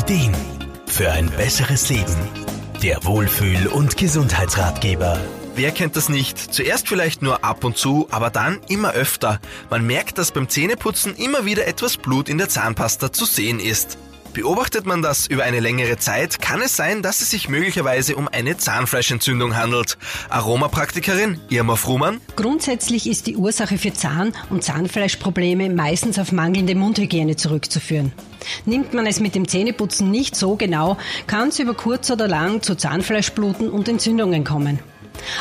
Ideen für ein besseres Leben. Der Wohlfühl- und Gesundheitsratgeber. Wer kennt das nicht? Zuerst vielleicht nur ab und zu, aber dann immer öfter. Man merkt, dass beim Zähneputzen immer wieder etwas Blut in der Zahnpasta zu sehen ist. Beobachtet man das über eine längere Zeit, kann es sein, dass es sich möglicherweise um eine Zahnfleischentzündung handelt. Aromapraktikerin Irma Frumann. Grundsätzlich ist die Ursache für Zahn- und Zahnfleischprobleme meistens auf mangelnde Mundhygiene zurückzuführen. Nimmt man es mit dem Zähneputzen nicht so genau, kann es über kurz oder lang zu Zahnfleischbluten und Entzündungen kommen.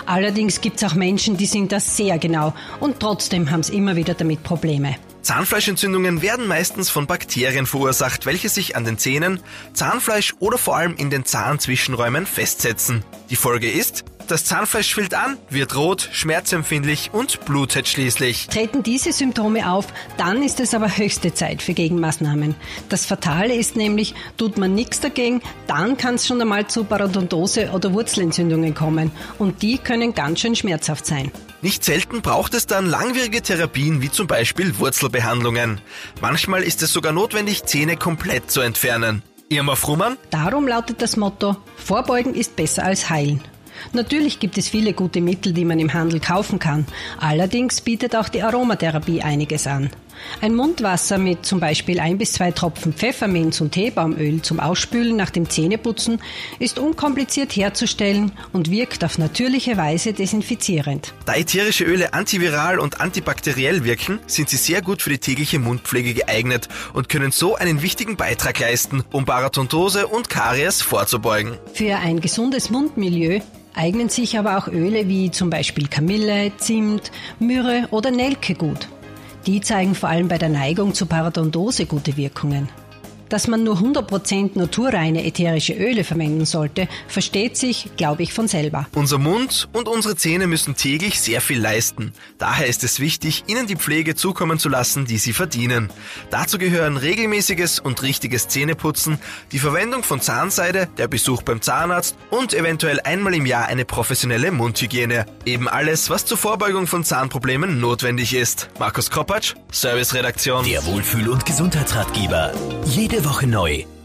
Allerdings gibt es auch Menschen, die sind das sehr genau und trotzdem haben es immer wieder damit Probleme. Zahnfleischentzündungen werden meistens von Bakterien verursacht, welche sich an den Zähnen, Zahnfleisch oder vor allem in den Zahnzwischenräumen festsetzen. Die Folge ist, das Zahnfleisch schwillt an, wird rot, schmerzempfindlich und blutet schließlich. Treten diese Symptome auf, dann ist es aber höchste Zeit für Gegenmaßnahmen. Das Fatale ist nämlich, tut man nichts dagegen, dann kann es schon einmal zu Parodontose oder Wurzelentzündungen kommen und die können ganz schön schmerzhaft sein. Nicht selten braucht es dann langwierige Therapien wie zum Beispiel Wurzelbehandlungen. Manchmal ist es sogar notwendig, Zähne komplett zu entfernen. Irma Frumann? Darum lautet das Motto, Vorbeugen ist besser als heilen. Natürlich gibt es viele gute Mittel, die man im Handel kaufen kann. Allerdings bietet auch die Aromatherapie einiges an. Ein Mundwasser mit zum Beispiel ein bis zwei Tropfen Pfefferminz und Teebaumöl zum Ausspülen nach dem Zähneputzen ist unkompliziert herzustellen und wirkt auf natürliche Weise desinfizierend. Da ätherische Öle antiviral und antibakteriell wirken, sind sie sehr gut für die tägliche Mundpflege geeignet und können so einen wichtigen Beitrag leisten, um Parodontose und Karies vorzubeugen. Für ein gesundes Mundmilieu eignen sich aber auch Öle wie zum Beispiel Kamille, Zimt, Myrrhe oder Nelke gut. Die zeigen vor allem bei der Neigung zu Parodontose gute Wirkungen. Dass man nur 100% naturreine ätherische Öle verwenden sollte, versteht sich, glaube ich, von selber. Unser Mund und unsere Zähne müssen täglich sehr viel leisten. Daher ist es wichtig, ihnen die Pflege zukommen zu lassen, die sie verdienen. Dazu gehören regelmäßiges und richtiges Zähneputzen, die Verwendung von Zahnseide, der Besuch beim Zahnarzt und eventuell einmal im Jahr eine professionelle Mundhygiene. Eben alles, was zur Vorbeugung von Zahnproblemen notwendig ist. Markus Kropatsch, Serviceredaktion. Der Wohlfühl- und Gesundheitsratgeber. Woche neu.